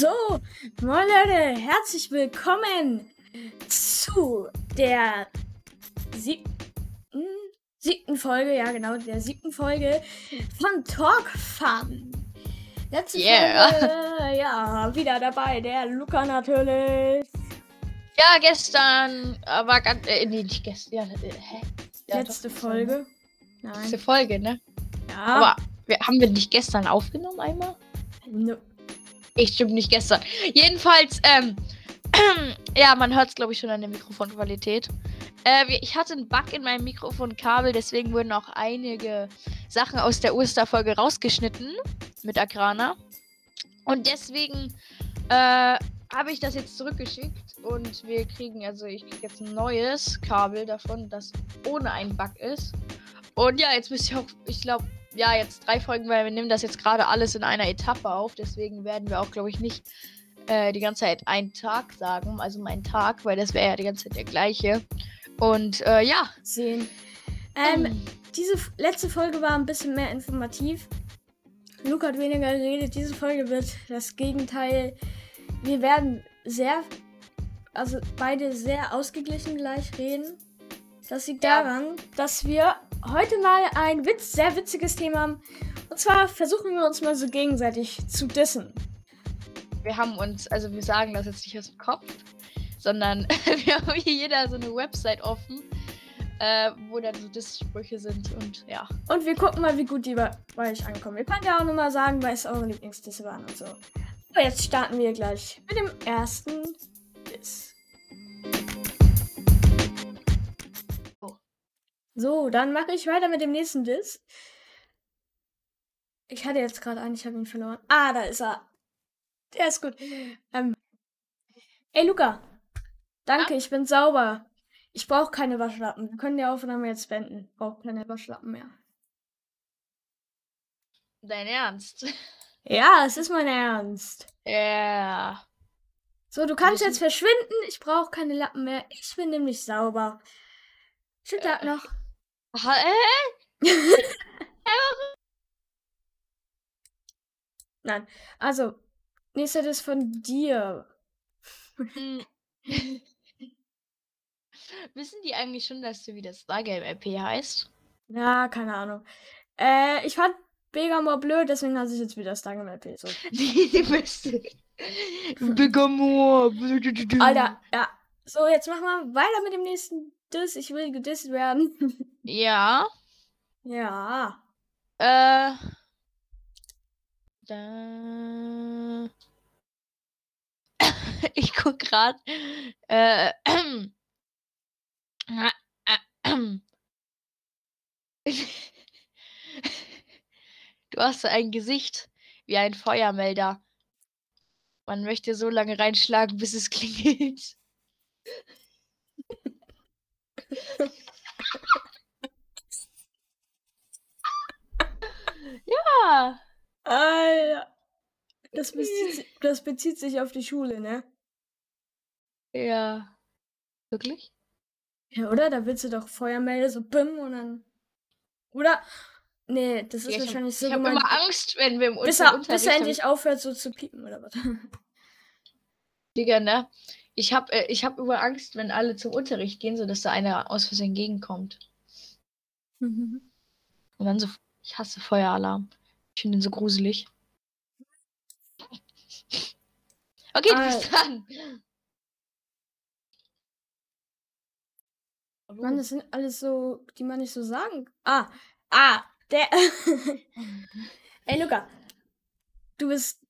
So, moin Leute, herzlich willkommen zu der siebten, siebten Folge, ja genau, der siebten Folge von Talk Fun. Letzte Yeah. Folge, ja, wieder dabei, der Luca natürlich. Ja, gestern äh, war ganz. Äh, nee, nicht gestern. Ja, äh, hä? Ja, Letzte doch, Folge. Letzte Nein. Folge, ne? Ja. Aber wir, haben wir nicht gestern aufgenommen einmal? Nö. Ich stimmt nicht gestern. Jedenfalls, ähm. ja, man hört es, glaube ich, schon an der Mikrofonqualität. Äh, ich hatte einen Bug in meinem Mikrofonkabel, deswegen wurden auch einige Sachen aus der Osterfolge rausgeschnitten mit Agrana. Und deswegen äh, habe ich das jetzt zurückgeschickt und wir kriegen, also ich kriege jetzt ein neues Kabel davon, das ohne einen Bug ist. Und ja, jetzt müsst ihr auch, ich glaube, ja, jetzt drei Folgen, weil wir nehmen das jetzt gerade alles in einer Etappe auf. Deswegen werden wir auch, glaube ich, nicht äh, die ganze Zeit einen Tag sagen, also meinen Tag, weil das wäre ja die ganze Zeit der gleiche. Und äh, ja. Sehen. Ähm, diese F- letzte Folge war ein bisschen mehr informativ. Luca hat weniger geredet. Diese Folge wird das Gegenteil. Wir werden sehr, also beide sehr ausgeglichen gleich reden. Das liegt Ja. daran, dass wir heute mal ein Witz, sehr witziges Thema haben. Und zwar versuchen wir uns mal so gegenseitig zu dissen. wir haben uns, also wir sagen das jetzt nicht aus dem Kopf, sondern wir haben hier jeder so eine Website offen, äh, wo dann so Diss-Sprüche sind und ja. Und wir gucken mal, wie gut die bei, euch ankommen. Ihr könnt ja auch nochmal sagen, was eure Lieblingsdisse waren und so. Aber jetzt starten wir gleich mit dem ersten Diss. So, dann mache ich weiter mit dem nächsten Diss. Ich hatte jetzt gerade einen, ich habe ihn verloren. Ah, da ist er. Der ist gut. Ähm. Ey, Luca. Danke, ich bin sauber. Ich brauche keine Waschlappen. Wir können die Aufnahme jetzt beenden. Ich brauche keine Waschlappen mehr. Dein Ernst? Ja, es ist mein Ernst. Ja. So, du kannst jetzt verschwinden. Ich brauche keine Lappen mehr. Ich bin nämlich sauber. Schönen Tag Äh. noch. Ha, äh? Nein. Also, nächster ist von dir. Hm. Wissen die eigentlich schon, dass du wieder Stargame RP heißt? Ja, keine Ahnung. Äh, ich fand Begamor blöd, deswegen hat sich jetzt wieder Stargame LP. So. Die beste. Bigamor. Alter, ja. So, jetzt machen wir weiter mit dem nächsten Diss. Ich will gedisst werden. Ja. ja. Äh. Da. Ich guck grad. Äh. Du hast so ein Gesicht wie ein Feuermelder. Man möchte so lange reinschlagen, bis es klingelt. Ja. Alter. Das bezieht, si- das bezieht sich auf die Schule, ne? Ja. Wirklich? Ja, oder? Da willst du doch Feuermelder, so bim und dann. Oder? Nee, das ist Ja, ich hab- wahrscheinlich so ich habe immer Angst, wenn wir im Bis Unter er, bis Unterricht er hab endlich aufhört, so zu piepen, oder was? Digga, ne? Ich habe äh, ich hab immer Angst, wenn alle zum Unterricht gehen, so dass da einer aus Versehen entgegenkommt. Und dann so, ich hasse Feueralarm. Ich finde den so gruselig. Okay, du bist Ah. dran. Mann, das sind alles so, die man nicht so sagen. Ah, ah, der. Ey, Luca. Du bist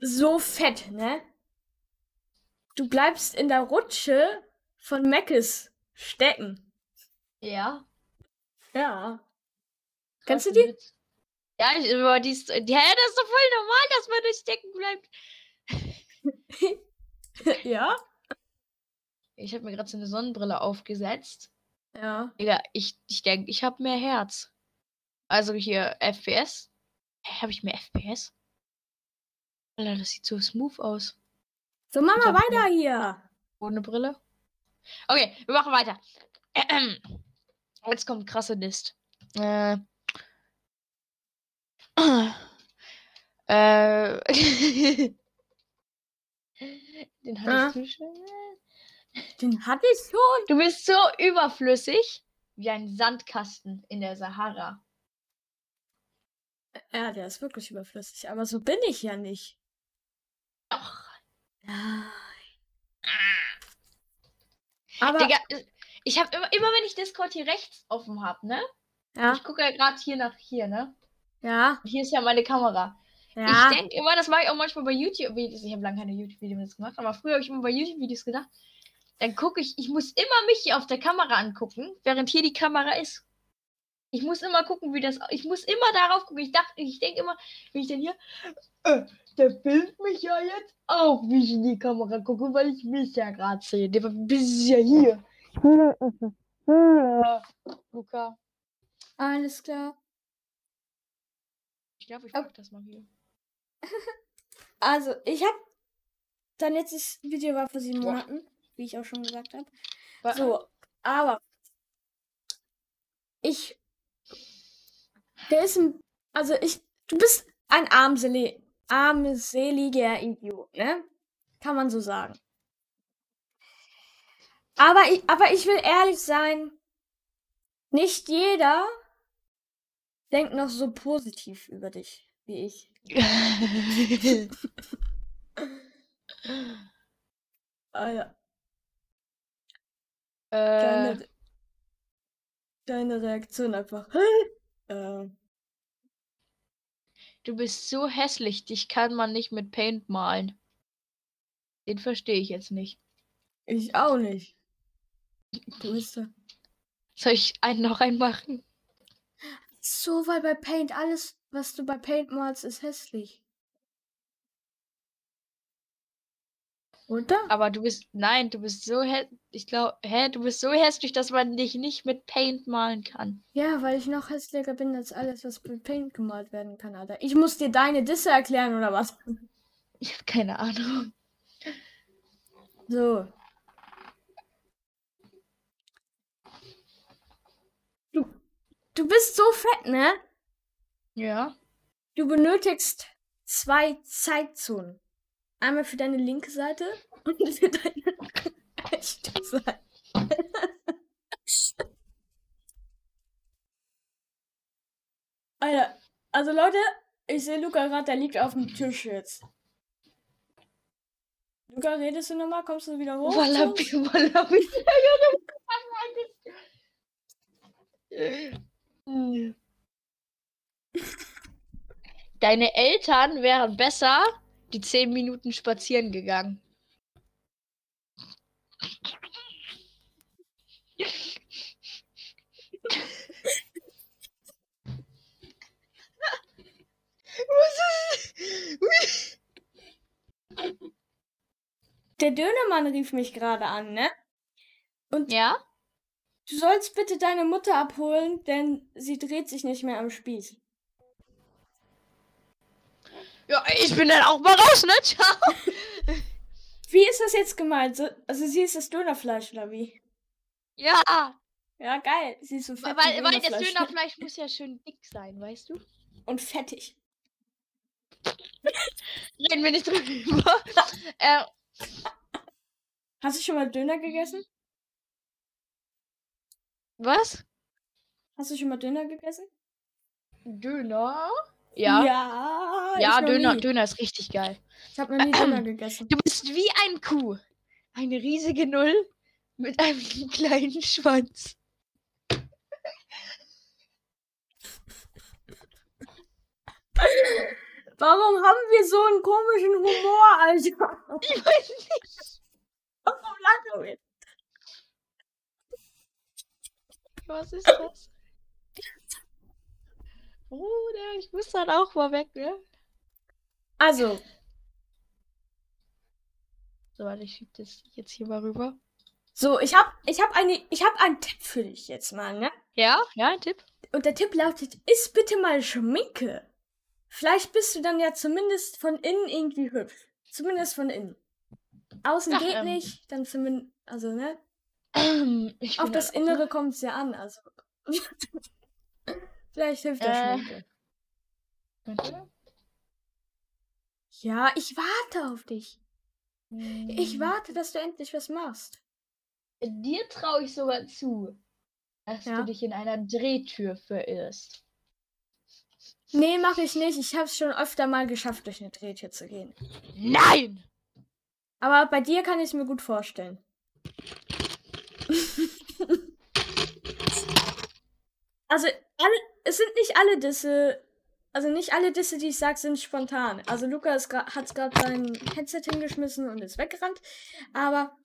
so fett, ne? Du bleibst in der Rutsche von Meckes stecken. Ja. Ja. Kennst du die? Witz. Ja, ich, aber die ist, die, hä, das ist doch voll normal, dass man durch stecken bleibt. ja? Ich habe mir gerade so eine Sonnenbrille aufgesetzt. Ja. Digga, ich, ich denke, ich habe mehr Herz. Also hier FPS. Habe ich mehr FPS? Alter, das sieht so smooth aus. So, mach Ich mal hab weiter hier. Ohne Brille. Okay, wir machen weiter. Jetzt kommt krasse List. Äh. Äh. Den Ah. hattest du schon. Den hatte ich schon. Du bist so überflüssig wie ein Sandkasten in der Sahara. Ja, der ist wirklich überflüssig. Aber so bin ich ja nicht. Nein. Aber Digga, ich habe immer, immer wenn ich Discord hier rechts offen habe, ne? ja, Ich gucke ja gerade hier nach hier, ne? ja, Hier ist ja meine Kamera. ja. Ich denke immer, das mache ich auch manchmal bei YouTube-Videos. Ich habe lange keine YouTube-Videos gemacht, aber früher habe ich immer bei YouTube-Videos gedacht. Dann gucke ich, ich muss immer mich hier auf der Kamera angucken, während hier die Kamera ist. Ich muss immer gucken, wie das. Ich muss immer darauf gucken. Ich dachte, ich denke immer, wenn ich denn hier. Äh, der filmt mich ja jetzt auch, wie ich in die Kamera gucke, weil ich mich ja gerade sehe. Der ist ja hier. Luca. Alles klar. Ich glaube, ich mach das mal hier. Also, ich habe dein letztes Video war vor sieben Boah. Monaten, wie ich auch schon gesagt habe. So, aber ich, der ist ein, also ich, du bist ein armselig, armseliger Idiot, ne? Kann man so sagen. Aber ich, aber ich will ehrlich sein, nicht jeder denkt noch so positiv über dich wie ich. Ah ja. äh, Deine, deine Reaktion einfach. äh, du bist so hässlich, dich kann man nicht mit Paint malen. Den verstehe ich jetzt nicht. ich auch nicht. Du bist da. Soll ich einen noch reinmachen? So, weil bei Paint alles, was du bei Paint malst, ist hässlich. Oder? Aber du bist. Nein, du bist so Ich glaube, hä, du bist so hässlich, dass man dich nicht mit Paint malen kann. Ja, weil ich noch hässlicher bin als alles, was mit Paint gemalt werden kann, Alter. Ich muss dir deine Disse erklären, oder was? Ich habe keine Ahnung. So. Du, du bist so fett, ne? Ja. Du benötigst zwei Zeitzonen. Einmal für deine linke Seite und für deine rechte Seite. Alter, also Leute, ich sehe Luca gerade, der liegt auf dem Tisch jetzt. Luca, redest du nochmal? Kommst du wieder hoch? Wallaby, So? Wallaby. Deine Eltern wären besser die zehn Minuten spazieren gegangen. Was ist? Der Dönermann rief mich gerade an, ne? Und Ja? du sollst bitte deine Mutter abholen, denn sie dreht sich nicht mehr am Spieß. Ja, ich bin dann auch mal raus, ne? Ciao. Wie ist das jetzt gemeint? So, also sie ist das Dönerfleisch oder wie? Ja, Ja, geil. Sie ist so fett weil, weil das Dönerfleisch. Dönerfleisch muss ja schön dick sein, weißt du? Und fettig. Reden wir nicht drüber. äh, Hast du schon mal Döner gegessen? was? Hast du schon mal Döner gegessen? Döner? Ja. Ja, Ja, Döner, nie. Döner ist richtig geil. Ich habe noch nie Döner gegessen. Du bist wie ein Kuh. Eine riesige Null mit einem kleinen Schwanz. Warum haben wir so einen komischen Humor, Alter? Ich weiß nicht. Warum lachen wir? Was ist das? Bruder, ich muss dann auch mal weg, ne? Also, So, warte, ich schieb das jetzt hier mal rüber. so, ich hab, ich hab eine, ich hab einen Tipp für dich jetzt mal, ne? Ja? Ja, ein Tipp? Und der Tipp lautet, iss bitte mal Schminke. Vielleicht bist du dann ja zumindest von innen irgendwie hübsch. Zumindest von innen. Außen Ach, geht ähm. nicht, dann zumindest, also, ne? Ich Auf das auch Innere kommt es ja an, also. Vielleicht hilft der Äh. Schminke. mal- Ja, ich warte auf dich. Ich Hm, warte, dass du endlich was machst. Dir traue ich sogar zu, dass Ja. du dich in einer Drehtür verirrst. Nee, mach ich nicht. Ich habe es schon öfter mal geschafft, durch eine Drehtür zu gehen. Nein! Aber bei dir kann ich es mir gut vorstellen. also, alle, es sind nicht alle Disse. Also nicht alle Disse, die ich sag, sind spontan. Also Luca hat gerade sein Headset hingeschmissen und ist weggerannt. Aber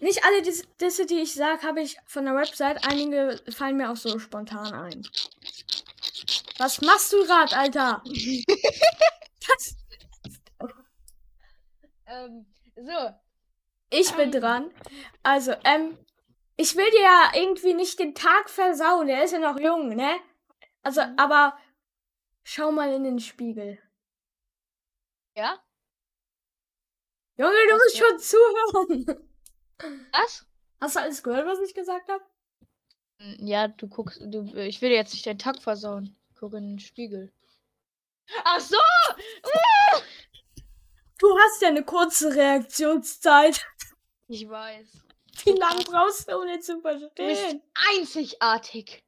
nicht alle Dis- Disse, die ich sag, habe ich von der Website. Einige fallen mir auch so spontan ein. Was machst du gerade, Alter? Was? Ähm, so. Ich bin dran. Also, ähm, ich will dir ja irgendwie nicht den Tag versauen. Der ist ja noch jung, ne? Also, Mhm. aber schau mal in den Spiegel. Ja? Junge, du musst schon zuhören. Was? Hast du alles gehört, was ich gesagt habe? Hm, Ja, du guckst, du, ich will jetzt nicht deinen Tag versauen. Guck in den Spiegel. Ach so! Du hast ja eine kurze Reaktionszeit. Ich weiß. Wie lange brauchst du, um den zu Du bist verstehen? einzigartig.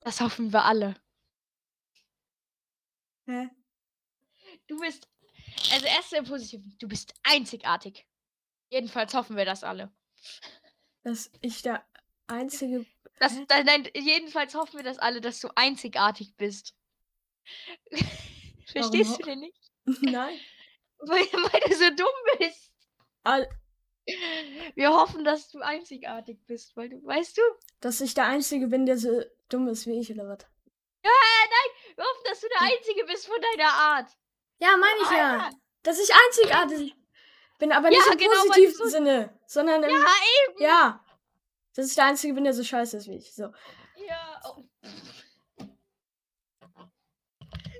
Das hoffen wir alle. Hä? Du bist. Also erst im Positiven. Du bist einzigartig. Jedenfalls hoffen wir das alle. Dass ich der einzige. Das, Hä? nein, nein, jedenfalls hoffen wir das alle, dass du einzigartig bist. Verstehst du denn nicht? Nein. Weil, weil du so dumm bist. All, Wir hoffen, dass du einzigartig bist, weil du, weißt du, dass ich der Einzige bin, der so dumm ist wie ich, oder was? Wir hoffen, dass du der Einzige bist von deiner Art. Ja, meine ich ja. Alter. Dass ich einzigartig bin, aber nicht Ja, im genau, positiven Sinne, sondern im, Ja, eben. ja. Dass ich der Einzige bin, der so scheiße ist wie ich. So. Ja. Oh.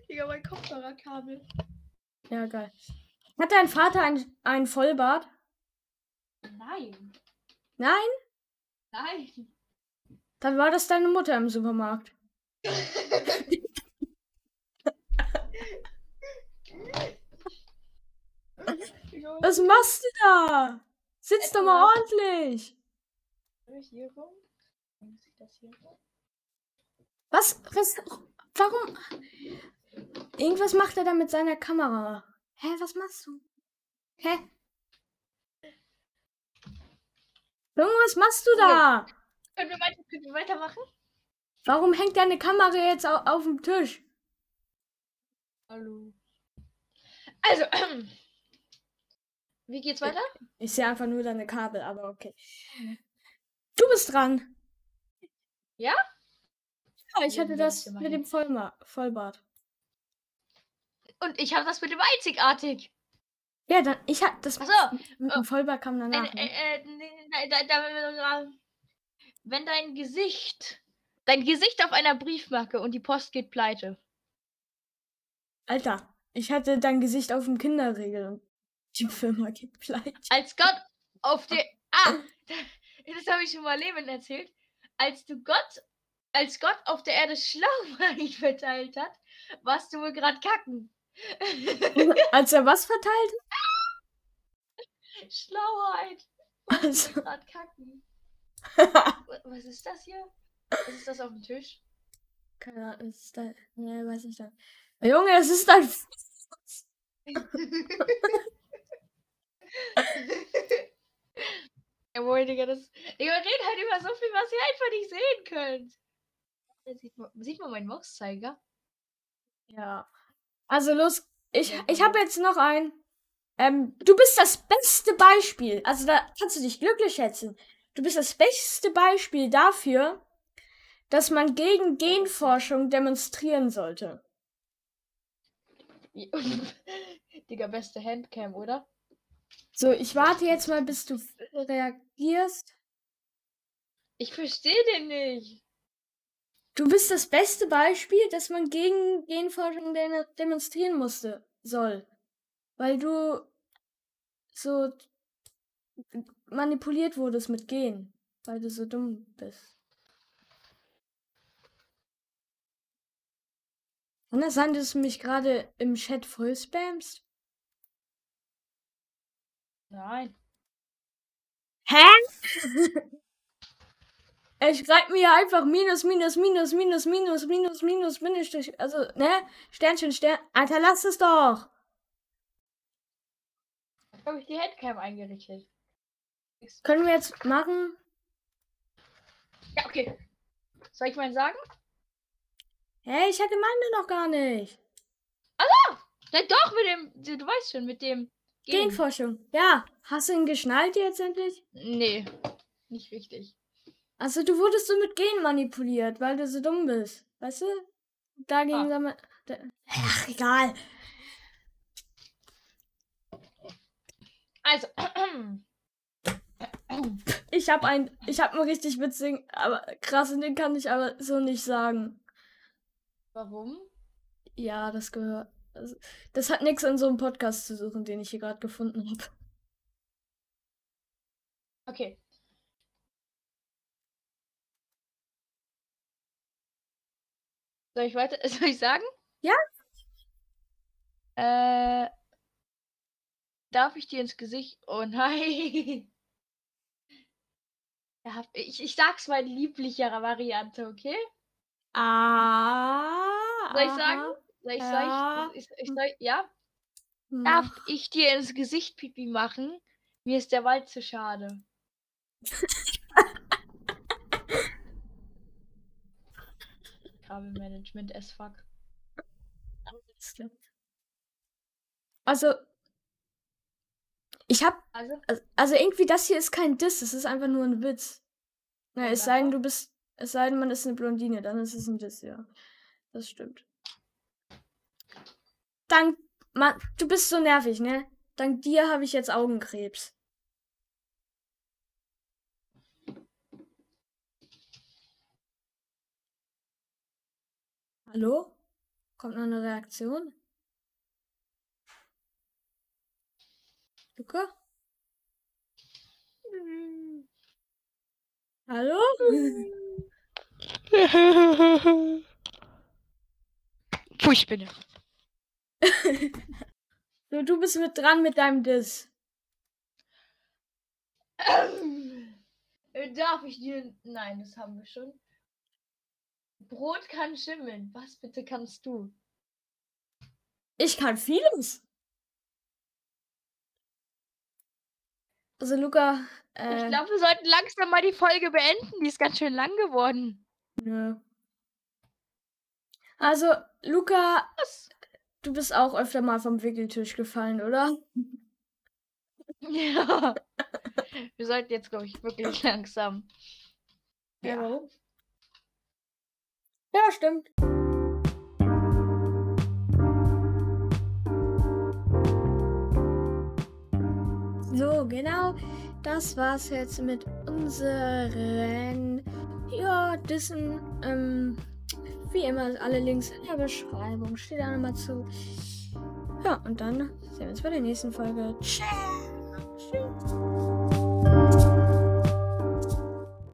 Digga, mein Kopfhörerkabel. Ja, geil. Hat dein Vater ein, ein Vollbart? Nein. Nein? Nein. Dann war das deine Mutter im Supermarkt. Was machst du da? Sitz doch mal ordentlich. was hier rum? Muss ich das hier rum? Was? warum? Irgendwas macht er da mit seiner Kamera. Hä, was machst du? Hä? Junge, was machst du da? Können wir, weiter, können wir weitermachen? Warum hängt deine Kamera jetzt au auf dem Tisch? Hallo. Also, wie geht's weiter? Ich sehe einfach nur deine Kabel, aber okay. Du bist dran. Ja? Ja, ich hatte das ich mit dem Vollma Vollbart. Und ich habe das mit dem einzigartig. Ja, dann, ich hatte das Achso, mit oh. dem Vollbart kam danach. äh, äh, nee, da, da, da, wenn dein Gesicht, dein Gesicht auf einer Briefmarke und die Post geht pleite. Alter, ich hatte dein Gesicht auf dem Kinderregel und die Firma geht pleite. Als Gott auf der. Ah! Das habe ich schon mal Leben erzählt. Als du Gott, als Gott auf der Erde Schlauchwein verteilt hat, warst du wohl gerade kacken. Als er was verteilt? Schlauheit. Also, Gerade kacken. Wa- Was ist das hier? Was ist das auf dem Tisch? keine Ahnung, ist da. Ne, weiß ich nicht. Junge, es ist dein. Jawohl, Digga, das. Digga, wir reden halt über so viel, was ihr einfach nicht sehen könnt. Sieht man, sieht man meinen Mauszeiger? Ja. Also los, ich, ich habe jetzt noch einen. Ähm, du bist das beste Beispiel. Also da kannst du dich glücklich schätzen. Du bist das beste Beispiel dafür, dass man gegen Genforschung demonstrieren sollte. Digga, beste Handcam, oder? So, ich warte jetzt mal, bis du reagierst. Ich verstehe den nicht. Du bist das beste Beispiel, dass man gegen Genforschung de demonstrieren musste, soll. Weil du so manipuliert wurdest mit Gen. Weil du so dumm bist. Kann das sein, dass du mich gerade im Chat voll spammst? Nein. Hä? Ich schreibe mir einfach minus, minus, minus, minus, minus, minus, minus, Bindestrich. Also, ne? Sternchen, Stern. Alter, lass es doch. Habe ich die Headcam eingerichtet. Können wir jetzt machen? Ja, okay. Soll ich mal sagen? Hey, ich hatte meine noch gar nicht. Na doch, mit dem. Du weißt schon, mit dem. Gen. Genforschung. Ja. Hast du ihn geschnallt jetzt endlich? Nee, nicht richtig. Also, du wurdest so mit Gen manipuliert, weil du so dumm bist. Weißt du? Dagegen Ah. soll man. Da, ach, egal. Also. Ich hab ein, ich hab einen richtig witzigen, aber krassen, den kann ich aber so nicht sagen. Warum? Ja, das gehört. Also, das hat nichts an so einem Podcast zu suchen, den ich hier gerade gefunden habe. Okay. Soll ich weiter? Soll ich sagen? Ja. Äh. Darf ich dir ins Gesicht? Oh nein. Ich, ich sag's mal in lieblicherer Variante, okay? Ah. Soll ich sagen? Soll ich, Ja. soll ich, ich, soll, ja? Hm. Darf ich dir ins Gesicht Pipi machen? Mir ist der Wald zu schade. Kabelmanagement as fuck. Also, ich hab, Also, also- irgendwie das hier ist kein Diss, es ist einfach nur ein Witz. Na, es sei denn, du bist, es sei denn, man ist eine Blondine, dann ist es ein Diss, ja. Das stimmt. Dank, man, du bist so nervig, ne? Dank dir habe ich jetzt Augenkrebs. Hallo? Kommt noch eine Reaktion? Luca? Hallo? Puh, ich bin So, du bist mit dran mit deinem Diss. Äh, Darf ich dir. Nein, das haben wir schon. Brot kann schimmeln. Was bitte kannst du? Ich kann vieles. Also, Luca, Ich äh, glaube, wir sollten langsam mal die Folge beenden. Die ist ganz schön lang geworden. nö. Also, Luca, Was? Du bist auch öfter mal vom Wickeltisch gefallen, oder? Ja. Wir sollten jetzt, glaube ich, wirklich langsam. Ja, Ja. stimmt. So, genau. Das war's jetzt mit unseren ja, Dissen. Ähm, wie immer, alle Links in der Beschreibung. Steht da nochmal zu. Ja, und dann sehen wir uns bei der nächsten Folge. Ciao. Tschüss.